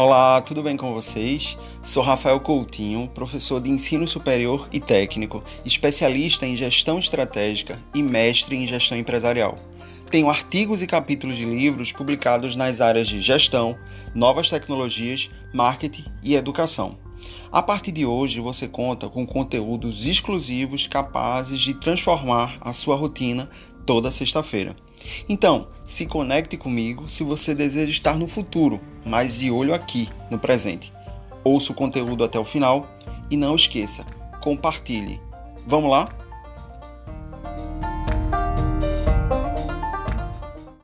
Olá, tudo bem com vocês? Sou Rafael Coutinho, professor de ensino superior e técnico, especialista em gestão estratégica e mestre em gestão empresarial. Tenho artigos e capítulos de livros publicados nas áreas de gestão, novas tecnologias, marketing e educação. A partir de hoje, você conta com conteúdos exclusivos capazes de transformar a sua rotina toda sexta-feira. Então, se conecte comigo se você deseja estar no futuro, mas de olho aqui, no presente. Ouça o conteúdo até o final e não esqueça, compartilhe. Vamos lá?